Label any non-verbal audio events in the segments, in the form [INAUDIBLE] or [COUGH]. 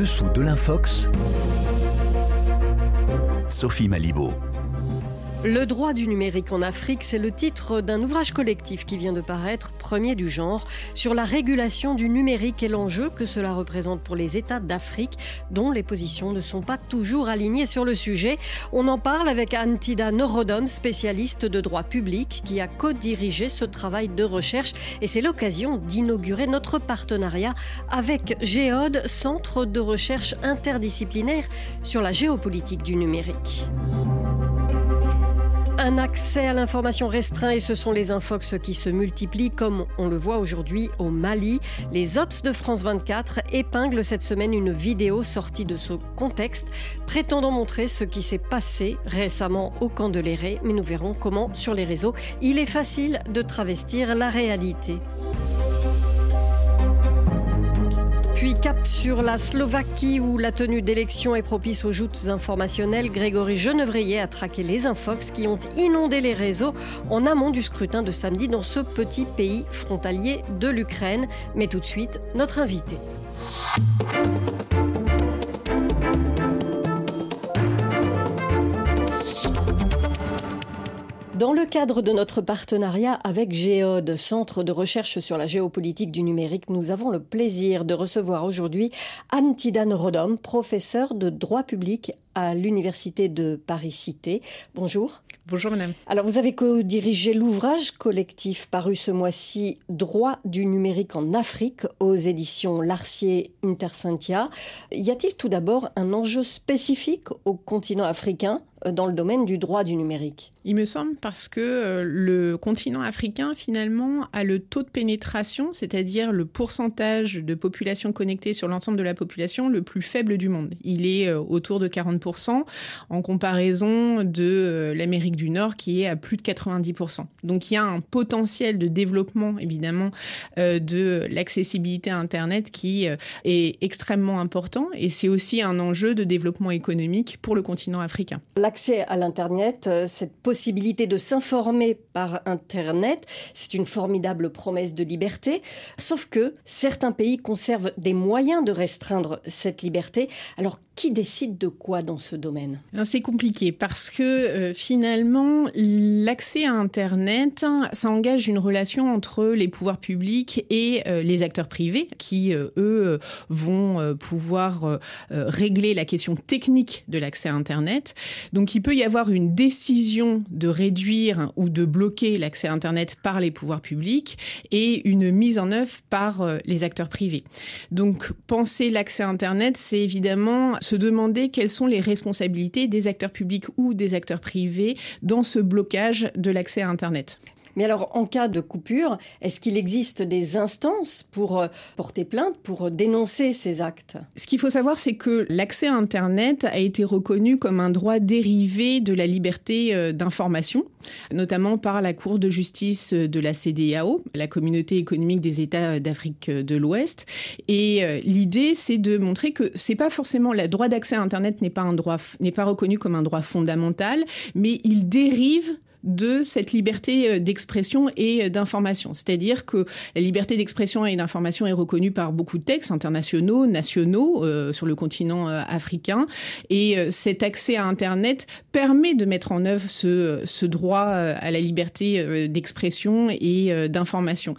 dessous de l'infox, Sophie Malibaud. Le droit du numérique en Afrique, c'est le titre d'un ouvrage collectif qui vient de paraître, premier du genre, sur la régulation du numérique et l'enjeu que cela représente pour les États d'Afrique, dont les positions ne sont pas toujours alignées sur le sujet. On en parle avec Antida Norodom, spécialiste de droit public, qui a co-dirigé ce travail de recherche. Et c'est l'occasion d'inaugurer notre partenariat avec Géode, centre de recherche interdisciplinaire sur la géopolitique du numérique. Un accès à l'information restreint et ce sont les infox qui se multiplient comme on le voit aujourd'hui au Mali. Les Ops de France 24 épinglent cette semaine une vidéo sortie de ce contexte prétendant montrer ce qui s'est passé récemment au camp de l'Éré. Mais nous verrons comment sur les réseaux il est facile de travestir la réalité. Puis cap sur la Slovaquie où la tenue d'élections est propice aux joutes informationnelles. Grégory Genevrier a traqué les infox qui ont inondé les réseaux en amont du scrutin de samedi dans ce petit pays frontalier de l'Ukraine. Mais tout de suite, notre invité. Dans le cadre de notre partenariat avec Géode, Centre de recherche sur la géopolitique du numérique, nous avons le plaisir de recevoir aujourd'hui Anne Tidane Rodom, professeure de droit public à l'Université de Paris-Cité. Bonjour. Bonjour madame. Alors vous avez co-dirigé l'ouvrage collectif paru ce mois-ci Droit du numérique en Afrique aux éditions Larcier Intercentia. Y a-t-il tout d'abord un enjeu spécifique au continent africain euh, dans le domaine du droit du numérique? Il me semble parce que euh, le continent africain finalement a le taux de pénétration, c'est-à-dire le pourcentage de population connectée sur l'ensemble de la population le plus faible du monde. Il est euh, autour de 40% en comparaison de l'Amérique du Nord qui est à plus de 90%. Donc il y a un potentiel de développement évidemment de l'accessibilité à Internet qui est extrêmement important et c'est aussi un enjeu de développement économique pour le continent africain l'accès à l'Internet, euh, cette possibilité de s'informer par Internet, c'est une formidable promesse de liberté, sauf que certains pays conservent des moyens de restreindre cette liberté. Alors qui décide de quoi ce domaine C'est compliqué parce que euh, finalement, l'accès à Internet, ça engage une relation entre les pouvoirs publics et euh, les acteurs privés qui, euh, eux, vont pouvoir régler la question technique de l'accès à Internet. Donc il peut y avoir une décision de réduire ou de bloquer l'accès à Internet par les pouvoirs publics et une mise en œuvre par les acteurs privés. Donc penser l'accès à Internet, c'est évidemment se demander quelles sont les responsabilités des acteurs publics ou des acteurs privés dans ce blocage de l'accès à Internet. Mais alors, en cas de coupure, est-ce qu'il existe des instances pour euh, porter plainte, pour dénoncer ces actes? Ce qu'il faut savoir, c'est que l'accès à Internet a été reconnu comme un droit dérivé de la liberté euh, d'information, notamment par la Cour de justice de la CDAO, la Communauté économique des États d'Afrique de l'Ouest. Et euh, l'idée, c'est de montrer que c'est pas forcément le droit d'accès à Internet n'est pas un droit n'est pas reconnu comme un droit fondamental, mais il dérive de cette liberté euh, d'expression et euh, d'information. C'est-à-dire que la liberté d'expression et d'information est reconnue par beaucoup de textes internationaux, nationaux euh, sur le continent africain. Et cet accès à Internet permet de mettre en œuvre ce, ce droit à la liberté d'expression et d'information.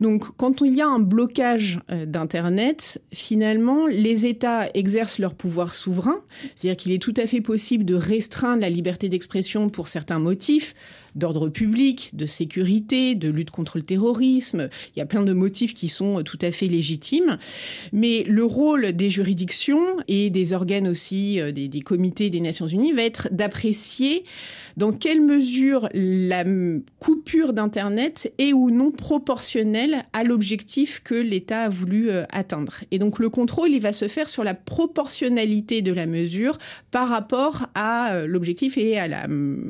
Donc quand il y a un blocage d'Internet, finalement, les États exercent leur pouvoir souverain. C'est-à-dire qu'il est tout à fait possible de restreindre la liberté d'expression pour certains motifs d'ordre public, de sécurité, de lutte contre le terrorisme. Il y a plein de motifs qui sont tout à fait légitimes. Mais le rôle des juridictions et des organes aussi, euh, des comités des Nations Unies, va être d'apprécier dans quelle mesure la coupure d'Internet est ou non proportionnelle à l'objectif que l'État a voulu euh, atteindre? Et donc le contrôle, il va se faire sur la proportionnalité de la mesure par rapport à euh, l'objectif et à la,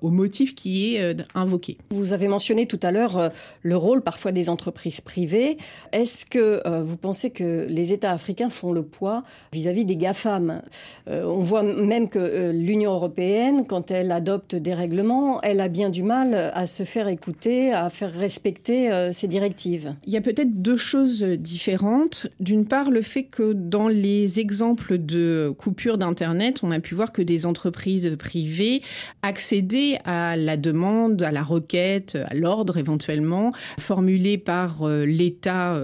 au motif qui est invoqué. Vous avez mentionné tout à l'heure euh, le rôle parfois des entreprises privées. Est-ce que euh, vous pensez que les États africains font le poids vis-à-vis des GAFAM? Euh, On voit même que l'Union européenne, quand elle adopte des elle a bien du mal à se faire écouter, à faire respecter ces directives. Il y a peut-être deux choses différentes. D'une part, le fait que dans les exemples de coupure d'Internet, on a pu voir que des entreprises privées accédaient à la demande, à la requête, à l'ordre éventuellement, formulé par l'État,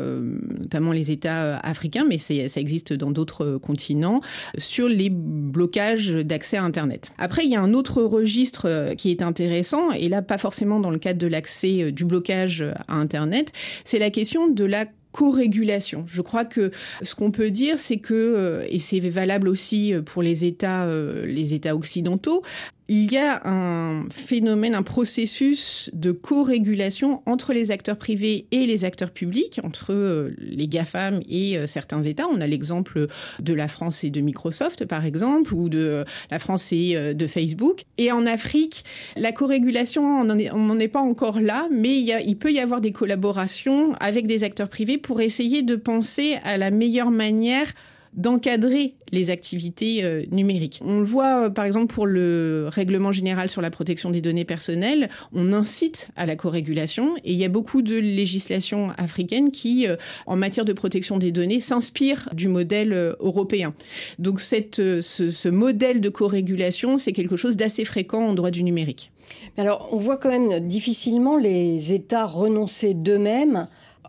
notamment les États africains, mais ça existe dans d'autres continents, sur les blocages d'accès à Internet. Après, il y a un autre registre euh, qui est intéressant, et là, pas forcément dans le cadre de l'accès euh, du blocage à Internet, c'est la question de la co-régulation. Je crois que ce qu'on peut dire, c'est que, euh, et c'est valable aussi pour les États, les États occidentaux, il y a un phénomène, un processus de co-régulation entre les acteurs privés et les acteurs publics, entre euh, les GAFAM et euh, certains États. On a l'exemple de la France et de Microsoft, par exemple, ou de euh, la France et de Facebook. Et en Afrique, la co-régulation, on n'en est, pas encore là, mais il, il peut y avoir des collaborations avec des acteurs privés pour essayer de penser à la meilleure manière d'encadrer les activités euh, numériques. On le voit euh, par exemple pour le règlement général sur la protection des données personnelles, on incite à la co-régulation et il y a beaucoup de législations africaines qui, euh, en matière de protection des données, s'inspirent du modèle européen. Donc cette, ce, modèle de co-régulation, c'est quelque chose d'assez fréquent en droit du numérique. Alors on voit quand même difficilement les États renoncer d'eux-mêmes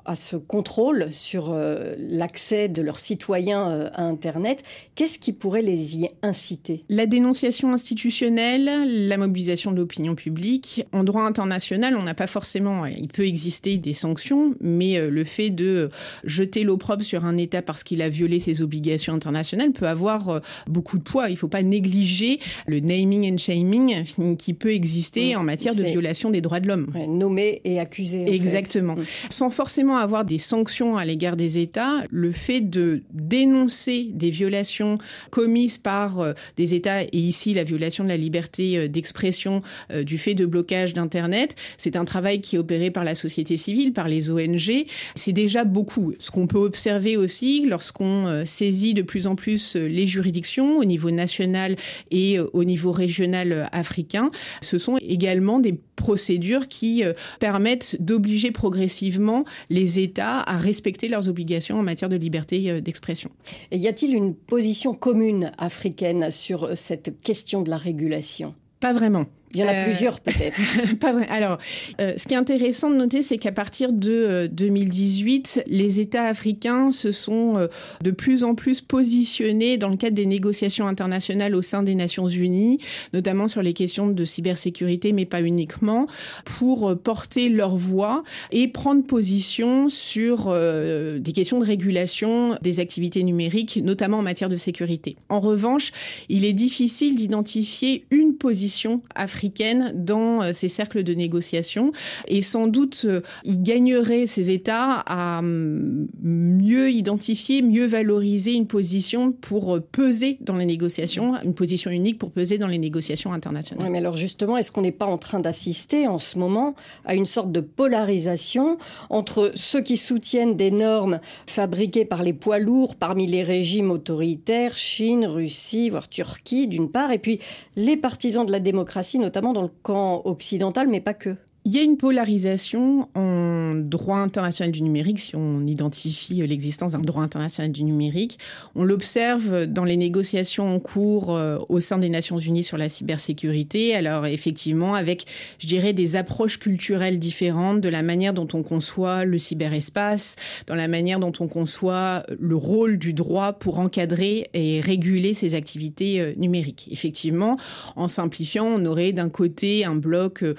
à ce contrôle sur euh, l'accès de leurs citoyens euh, à Internet, qu'est-ce qui pourrait les y inciter? La dénonciation institutionnelle, la mobilisation de l'opinion publique. En droit international, on n'a pas forcément, il peut exister des sanctions, mais euh, le fait de jeter l'opprobre sur un État parce qu'il a violé ses obligations internationales peut avoir beaucoup de poids. Il ne faut pas négliger le naming and shaming qui peut exister en matière de violation des droits de l'homme. nommer et accuser. Exactement. Mm. Sans forcément avoir des sanctions à l'égard des États, le fait de dénoncer des violations commises par euh, des États, et ici la violation de la liberté euh, d'expression euh, du fait de blocage d'Internet, c'est un travail qui est opéré par la société civile, par les ONG. C'est déjà beaucoup. Ce qu'on peut observer aussi lorsqu'on saisit de plus en plus les juridictions au niveau national et au niveau régional africain, ce sont également des procédures qui permettent d'obliger progressivement les États à respecter leurs obligations en matière de liberté euh, d'expression. Y a-t-il une position commune africaine sur euh, cette question de la régulation? Pas vraiment. Il y en a euh, plusieurs peut-être. [LAUGHS] pas vrai. Alors, euh, ce qui est intéressant de noter, c'est qu'à partir de 2018, euh, les États africains se sont de plus en plus positionnés dans le cadre des négociations internationales au sein des Nations Unies, notamment sur les questions de cybersécurité, mais pas uniquement, pour porter leur voix et prendre position sur des questions de régulation des activités numériques, notamment en matière de sécurité. En revanche, il est difficile d'identifier une position africaine africaine dans euh, ces cercles de négociation. Et sans doute, euh, il gagnerait ces États à mm, mieux identifier, mieux valoriser une position pour euh, peser dans les négociations, une position unique pour peser dans les négociations internationales. Oui, mais alors justement, est-ce qu'on n'est pas en train d'assister en ce moment à une sorte de polarisation entre ceux qui soutiennent des normes fabriquées par les poids lourds parmi les régimes autoritaires, Chine, Russie, voire Turquie d'une part, et puis les partisans de la démocratie, notamment dans le camp occidental, mais pas que. Il y a une polarisation en droit international du numérique, si on identifie l'existence d'un droit international du numérique. On l'observe dans les négociations en cours euh, au sein des Nations Unies sur la cybersécurité. Alors effectivement, avec, je dirais, des approches culturelles différentes de la manière dont on conçoit le cyberespace, dans la manière dont on conçoit le rôle du droit pour encadrer et réguler ces activités euh, numériques. Effectivement, en simplifiant, on aurait d'un côté un bloc euh,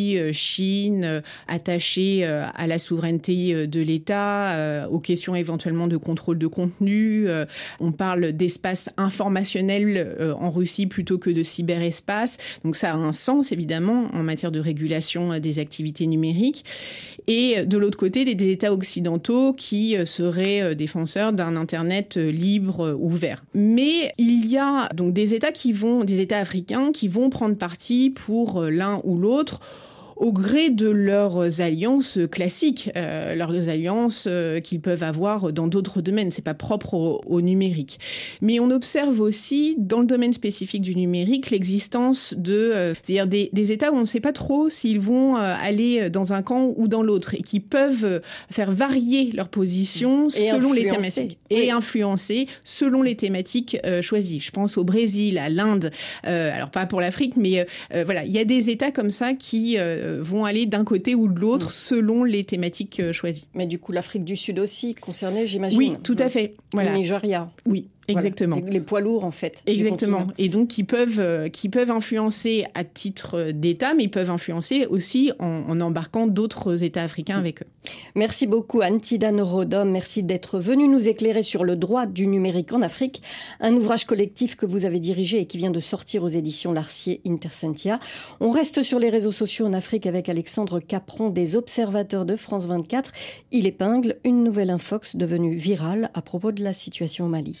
Euh, Chine, euh, attachée euh, à la souveraineté de l'État, aux questions éventuellement de contrôle de contenu. On parle d'espace informationnel en Russie plutôt que de cyberespace. Donc ça a un sens évidemment en matière de régulation des activités numériques. Et de l'autre côté, des États occidentaux qui seraient défenseurs d'un Internet libre, ouvert. Mais il y a donc des États qui vont, des États africains qui vont prendre parti pour l'un ou l'autre au gré de leurs alliances classiques, euh, leurs alliances euh, qu'ils peuvent avoir dans d'autres domaines. C'est pas propre au, numérique. Mais on observe aussi dans le domaine spécifique du numérique l'existence de, c'est-à-dire des, des, États où on ne sait pas trop s'ils vont aller dans un camp ou dans l'autre et qui peuvent faire varier leur position selon les thématiques et influencer selon les thématiques choisies. Je pense au Brésil, à l'Inde, alors pas pour l'Afrique, mais voilà, il y a des États comme ça qui vont aller d'un côté ou de l'autre mm. selon les thématiques euh, choisies. Mais du coup, l'Afrique du Sud aussi concernée, j'imagine. Oui, tout à fait. Voilà. Le Nigeria. Oui. Exactement. Les poids lourds, en fait. Exactement. Et donc, qui peuvent, euh, qui peuvent influencer à titre d'État, mais ils peuvent influencer aussi en, embarquant d'autres États africains avec eux. Merci beaucoup, Antidane Rodom. Merci d'être venu nous éclairer sur le droit du numérique en Afrique, un ouvrage collectif que vous avez dirigé et qui vient de sortir aux éditions Larcier Intercentia. On reste sur les réseaux sociaux en Afrique avec Alexandre Capron des Observateurs de France 24. Il épingle une nouvelle infox devenue virale à propos de la situation au Mali.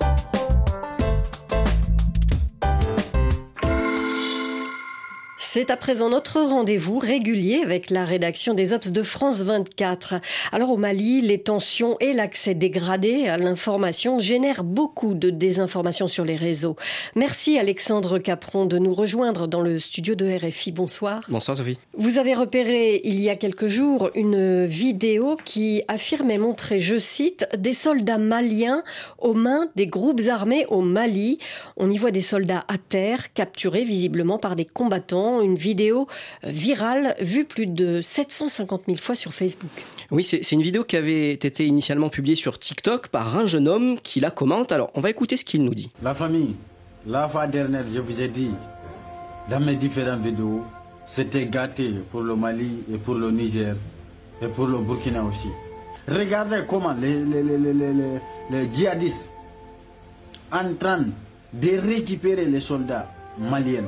C'est à présent notre rendez-vous régulier avec la rédaction des Ops de France 24. Alors au Mali, les tensions et l'accès dégradé à l'information génèrent beaucoup de désinformation sur les réseaux. Merci Alexandre Capron de nous rejoindre dans le studio de RFI. Bonsoir. Bonsoir Sophie. Vous avez repéré il y a quelques jours une vidéo qui affirmait montrer, je cite, des soldats maliens aux mains des groupes armés au Mali. On y voit des soldats à terre, capturés visiblement par des combattants une vidéo euh, virale vue plus de 750 000 fois sur Facebook. Oui, c'est une vidéo qui avait été initialement publiée sur TikTok par un jeune homme qui la commente. Alors, on va écouter ce qu'il nous dit. La famille, la fois dernière, je vous ai dit, dans mes différentes vidéos, c'était gâté pour le Mali et pour le Niger et pour le Burkina aussi. Regardez comment les, les, les, les djihadistes en train de récupérer les soldats maliens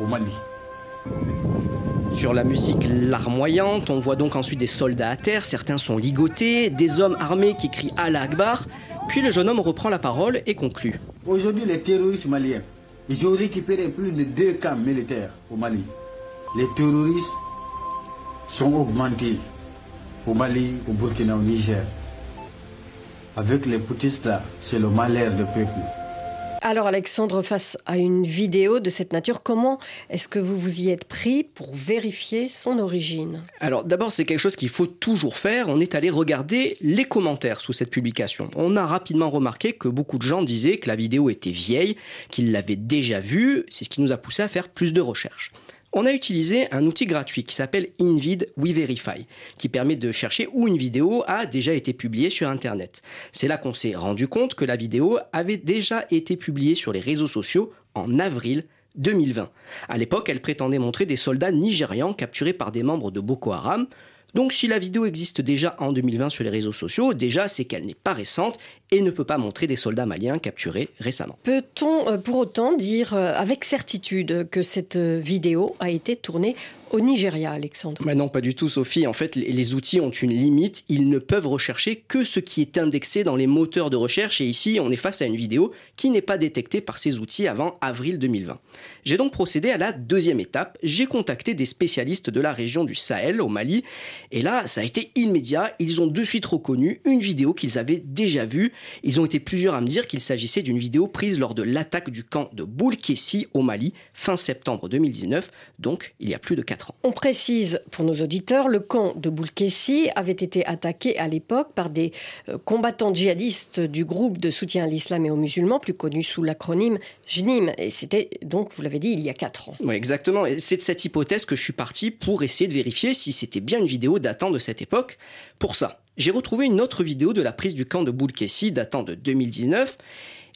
au Mali. Sur la musique larmoyante, on voit donc ensuite des soldats à terre, certains sont ligotés, des hommes armés qui crient Allah Akbar, puis le jeune homme reprend la parole et conclut. Aujourd'hui, les terroristes maliens, ils ont récupéré plus de deux camps militaires au Mali. Les terroristes sont augmentés au Mali, au Burkina, au Niger. Avec les poutistes c'est le malheur du peuple. Alors Alexandre, face à une vidéo de cette nature, comment est-ce que vous vous y êtes pris pour vérifier son origine? Alors d'abord, c'est quelque chose qu'il faut toujours faire. On est allé regarder les commentaires sous cette publication. On a rapidement remarqué que beaucoup de gens disaient que la vidéo était vieille, qu'ils l'avaient déjà vue. C'est ce qui nous a poussé à faire plus de recherches on a utilisé un outil gratuit qui s'appelle InVid We Verify, qui permet de chercher où une vidéo a déjà été publiée sur Internet. C'est là qu'on s'est rendu compte que la vidéo avait déjà été publiée sur les réseaux sociaux en avril 2020. À l'époque, elle prétendait montrer des soldats nigérians capturés par des membres de Boko Haram. Donc si la vidéo existe déjà en 2020 sur les réseaux sociaux, déjà c'est qu'elle n'est pas récente et ne peut pas montrer des soldats maliens capturés récemment. Peut-on euh, pour autant dire euh, avec certitude que cette euh, vidéo a été tournée au Nigeria, Alexandre? Mais Non, pas du tout, Sophie. En fait, les outils ont une limite. Ils ne peuvent rechercher que ce qui est indexé dans les moteurs de recherche. Et ici, on est face à une vidéo qui n'est pas détectée par ces outils avant avril 2020. J'ai donc procédé à la deuxième étape. J'ai contacté des spécialistes de la région du Sahel, au Mali. Et là, ça a été immédiat. Ils ont de suite reconnu une vidéo qu'ils avaient déjà vue ils ont été plusieurs à me dire qu'il s'agissait d'une vidéo prise lors de l'attaque du camp de Boulkessi au Mali fin septembre 2019, donc il y a plus de 4 ans. On précise pour nos auditeurs, le camp de Boulkessi avait été attaqué à l'époque par des euh, combattants djihadistes du groupe de soutien à l'islam et aux musulmans, plus connu sous l'acronyme JNIM. Et c'était donc, vous l'avez dit, il y a 4 ans. Oui, exactement. c'est de cette hypothèse que je suis parti pour essayer de vérifier si c'était bien une vidéo datant de cette époque. Pour ça, j'ai retrouvé une autre vidéo de la prise du camp de Boulkessi datant de 2019.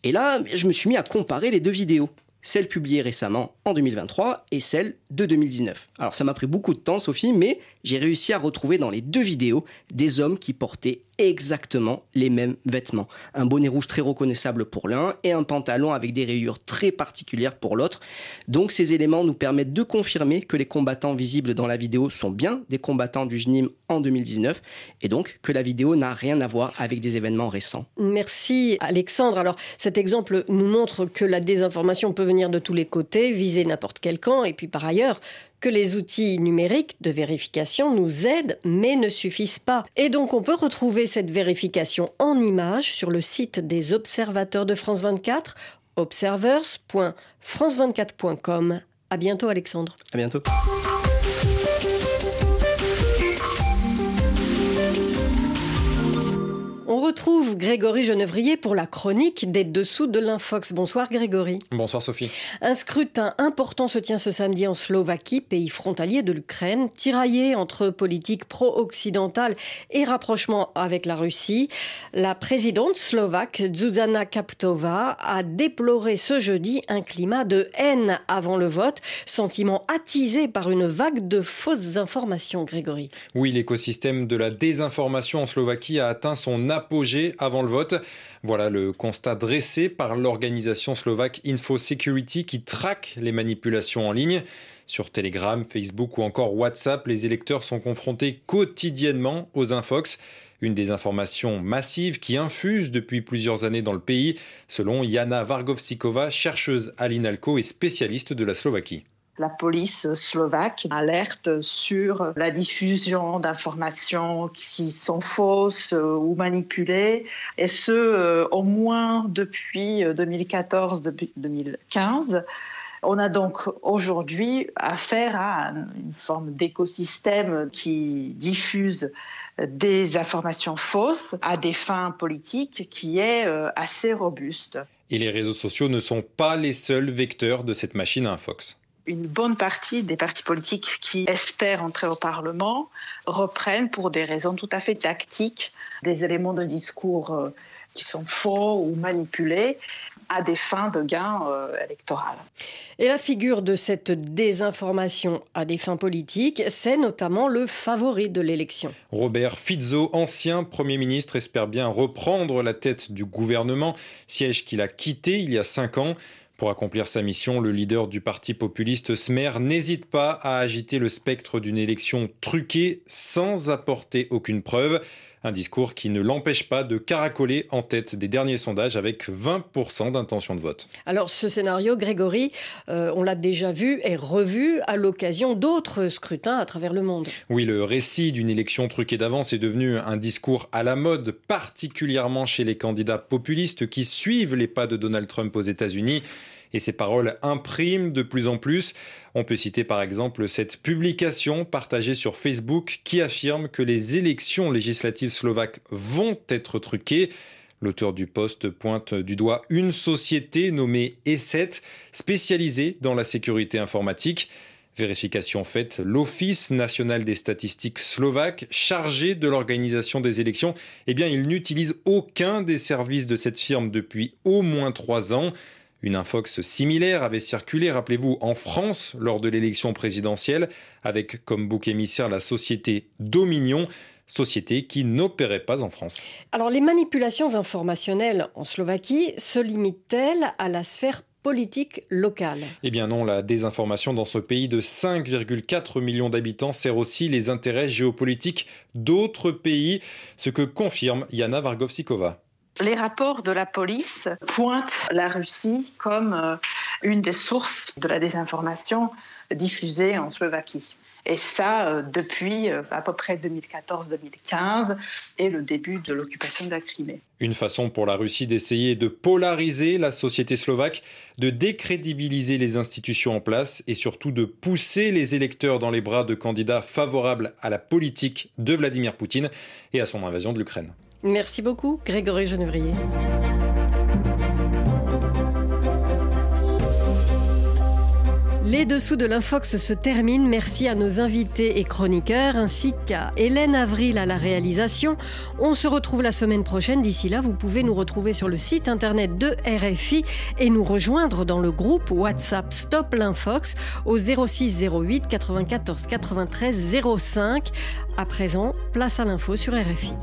Et là, je me suis mis à comparer les deux vidéos celle publiée récemment en 2023 et celle de 2019. Alors ça m'a pris beaucoup de temps Sophie, mais j'ai réussi à retrouver dans les deux vidéos des hommes qui portaient exactement les mêmes vêtements. Un bonnet rouge très reconnaissable pour l'un et un pantalon avec des rayures très particulières pour l'autre. Donc ces éléments nous permettent de confirmer que les combattants visibles dans la vidéo sont bien des combattants du JNIM en 2019 et donc que la vidéo n'a rien à voir avec des événements récents. Merci Alexandre. Alors cet exemple nous montre que la désinformation peut venir de tous les côtés, viser n'importe quel camp, et puis par ailleurs, que les outils numériques de vérification nous aident, mais ne suffisent pas. Et donc on peut retrouver cette vérification en images sur le site des observateurs de France 24, observers.france24.com. À bientôt Alexandre. À bientôt. Retrouve Grégory Genevrier pour la chronique des dessous de l'Infox. Bonsoir Grégory. Bonsoir Sophie. Un scrutin important se tient ce samedi en Slovaquie, pays frontalier de l'Ukraine, tiraillé entre politique pro-occidentale et rapprochement avec la Russie. La présidente slovaque Zuzana Kaptova a déploré ce jeudi un climat de haine avant le vote, sentiment attisé par une vague de fausses informations, Grégory. Oui, l'écosystème de la désinformation en Slovaquie a atteint son apogée avant le vote. Voilà le constat dressé par l'organisation slovaque InfoSecurity qui traque les manipulations en ligne. Sur Telegram, Facebook ou encore WhatsApp, les électeurs sont confrontés quotidiennement aux infox. Une désinformation massive qui infuse depuis plusieurs années dans le pays, selon Jana Vargovsikova, chercheuse à l'INALCO et spécialiste de la Slovaquie la police slovaque alerte sur la diffusion d'informations qui sont fausses euh, ou manipulées, et ce, euh, au moins depuis 2014-2015. Euh, On a donc aujourd'hui affaire à une forme d'écosystème qui diffuse des informations fausses à des fins politiques qui est assez robuste. Et les réseaux sociaux ne sont pas les seuls vecteurs de cette machine à Fox une bonne partie des partis politiques qui espèrent entrer au Parlement reprennent pour des raisons tout à fait tactiques des éléments de discours euh, qui sont faux ou manipulés à des fins de gain euh, électoral. Et la figure de cette désinformation à des fins politiques, c'est notamment le favori de l'élection. Robert Fizzo, ancien Premier ministre, espère bien reprendre la tête du gouvernement, siège qu'il a quitté il y a cinq ans. Pour accomplir sa mission, le leader du parti populiste Smer n'hésite pas à agiter le spectre d'une élection truquée sans apporter aucune preuve. Un discours qui ne l'empêche pas de caracoler en tête des derniers sondages avec 20% d'intention de vote. Alors ce scénario, Grégory, euh, on l'a déjà vu et revu à l'occasion d'autres scrutins à travers le monde. Oui, le récit d'une élection truquée d'avance est devenu un discours à la mode, particulièrement chez les candidats populistes qui suivent les pas de Donald Trump aux États-Unis et ces paroles impriment de plus en plus. On peut citer par exemple cette publication partagée sur Facebook qui affirme que les élections législatives slovaques vont être truquées. L'auteur du poste pointe du doigt une société nommée E7, spécialisée dans la sécurité informatique. Vérification faite, l'Office national des statistiques slovaques, chargé de l'organisation des élections, eh bien, il n'utilise aucun des services de cette firme depuis au moins trois ans. Une infox similaire avait circulé, rappelez-vous, en France lors de l'élection présidentielle, avec comme bouc émissaire la société Dominion société qui n'opérait pas en France. Alors les manipulations informationnelles en Slovaquie se limitent-elles à la sphère politique locale? Eh bien non, la désinformation dans ce pays de 5,4 millions d'habitants sert aussi les intérêts géopolitiques d'autres pays, ce que confirme Yana Vargovsikova. Les rapports de la police pointent la Russie comme euh, une des sources de la désinformation diffusée en Slovaquie. Et ça, euh, depuis euh, à peu près 2014-2015 et le début de l'occupation de la Crimée. Une façon pour la Russie d'essayer de polariser la société slovaque, de décrédibiliser les institutions en place et surtout de pousser les électeurs dans les bras de candidats favorables à la politique de Vladimir Poutine et à son invasion de l'Ukraine. Merci beaucoup, Grégory Genevrier. Les dessous de l'Infox se terminent. Merci à nos invités et chroniqueurs ainsi qu'à Hélène Avril à la réalisation. On se retrouve la semaine prochaine. D'ici là, vous pouvez nous retrouver sur le site internet de RFI et nous rejoindre dans le groupe WhatsApp Stop l'Infox au 06 08 94 93 05. À présent, place à l'info sur RFI.